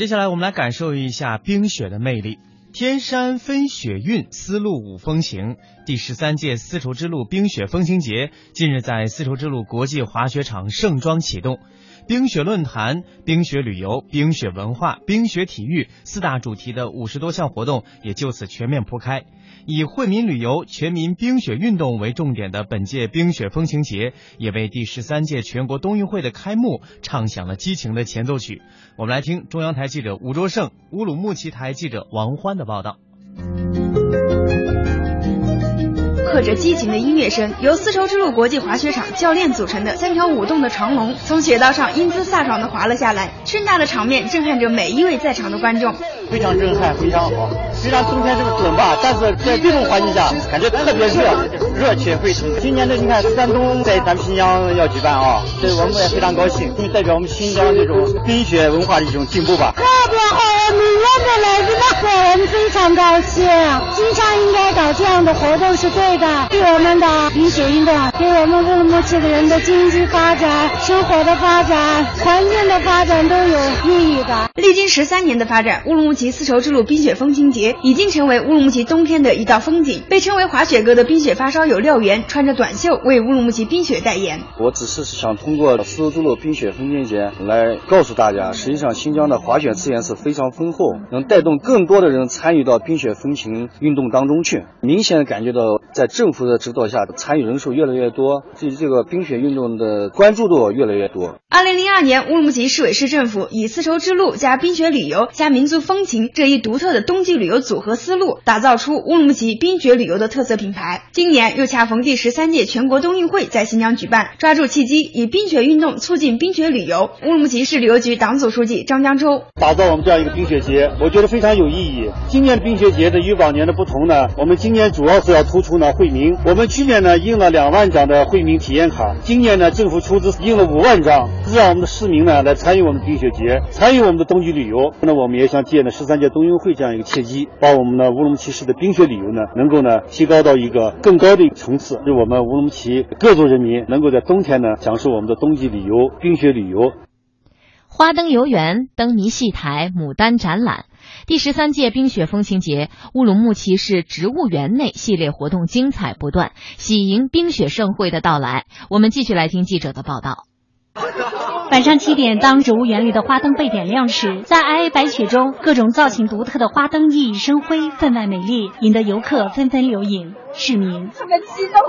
接下来我们来感受一下冰雪的魅力。天山飞雪韵，丝路舞风行。第十三届丝绸之路冰雪风情节近日在丝绸之路国际滑雪场盛装启动。冰雪论坛、冰雪旅游、冰雪文化、冰雪体育四大主题的五十多项活动也就此全面铺开。以惠民旅游、全民冰雪运动为重点的本届冰雪风情节，也为第十三届全国冬运会的开幕唱响了激情的前奏曲。我们来听中央台记者吴卓胜、乌鲁木齐台记者王欢的报道。刻着激情的音乐声，由丝绸之路国际滑雪场教练组成的三条舞动的长龙从雪道上英姿飒爽地滑了下来，盛大的场面震撼着每一位在场的观众。非常震撼，非常好。虽然冬天这个冷吧，但是在这种环境下，感觉特别热，热气沸腾。今年的你看，山东在咱们新疆要举办啊，这我们也非常高兴，因为代表我们新疆这种冰雪文化的一种进步吧。特别好，我们愿的来这么我们非常高兴。经常应该搞这样的活动是对的，对我们的冰雪运动，对我们乌鲁木齐的人的经济发展、生活的发展、环境的发展都有意义的。历经十三年的发展，乌鲁木齐丝绸之路冰雪风情节已经成为乌鲁木齐冬天的一道风景。被称为滑雪哥的冰雪发烧友廖源穿着短袖为乌鲁木齐冰雪代言。我只是想通过丝绸之路冰雪风情节来告诉大家，实际上新疆的滑雪资源是非常丰厚，能带动更多的人参与到冰雪风情运动当中去。明显感觉到，在政府的指导下，参与人数越来越多，对这个冰雪运动的关注度越来越多。二零零二年，乌鲁木齐市委市政府以丝绸之路加冰雪旅游加民族风情这一独特的冬季旅游组合思路，打造出乌鲁木齐冰雪旅游的特色品牌。今年又恰逢第十三届全国冬运会在新疆举办，抓住契机，以冰雪运动促进冰雪旅游。乌鲁木齐市旅游局党组书记张江洲打造我们这样一个冰雪节，我觉得非常有意义。意义今年的冰雪节的与往年的不同呢，我们今年主要是要突出呢惠民。我们去年呢印了两万张的惠民体验卡，今年呢政府出资印了五万张，让我们的市民呢来参与我们冰雪节，参与我们的冬季旅游。那我们也想借呢十三届冬运会这样一个契机，把我们的乌鲁木齐市的冰雪旅游呢，能够呢提高到一个更高的一个层次，使我们乌鲁木齐各族人民能够在冬天呢享受我们的冬季旅游、冰雪旅游。花灯游园、灯谜戏台、牡丹展览，第十三届冰雪风情节，乌鲁木齐市植物园内系列活动精彩不断，喜迎冰雪盛会的到来。我们继续来听记者的报道。晚上七点，当植物园里的花灯被点亮时，在皑皑白雪中，各种造型独特的花灯熠熠生辉，分外美丽，引得游客纷纷留影。市民特别激动，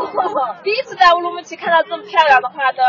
第一次在乌鲁木齐看到这么漂亮的花灯，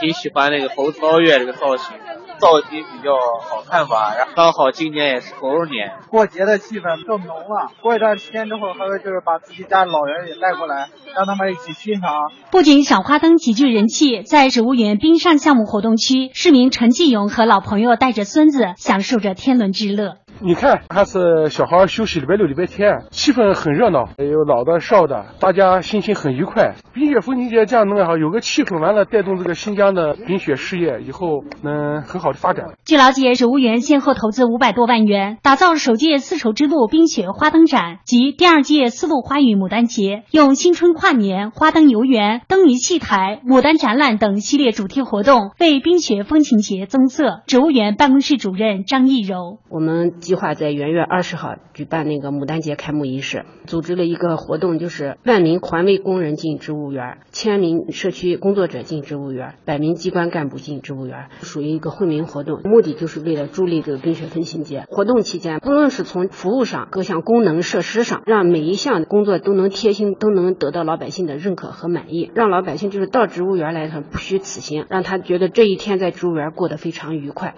挺喜欢那个猴子包月这个造型。造型比较好看吧，然后刚好今年也是猴年，过节的气氛更浓了。过一段时间之后，还会就是把自己家老人也带过来，让他们一起欣赏。不仅小花灯极具人气，在植物园冰上项目活动区，市民陈继勇和老朋友带着孙子享受着天伦之乐。你看，还是小孩休息礼拜六、礼拜天，气氛很热闹，有老的少的，大家心情很愉快。冰雪风情节这样弄好，有个气氛，完了带动这个新疆的冰雪事业以后能很好的发展。据了解，植物园先后投资五百多万元，打造首届丝绸之路冰雪花灯展及第二届丝路花语牡丹节，用新春跨年、花灯游园、灯谜戏台、牡丹展览等系列主题活动，为冰雪风情节增色。植物园办公室主任张艺柔，我们。计划在元月二十号举办那个牡丹节开幕仪式，组织了一个活动，就是万名环卫工人进植物园，千名社区工作者进植物园，百名机关干部进植物园，属于一个惠民活动。目的就是为了助力这个冰雪风情节。活动期间，不论是从服务上、各项功能设施上，让每一项工作都能贴心，都能得到老百姓的认可和满意，让老百姓就是到植物园来，他不虚此行，让他觉得这一天在植物园过得非常愉快。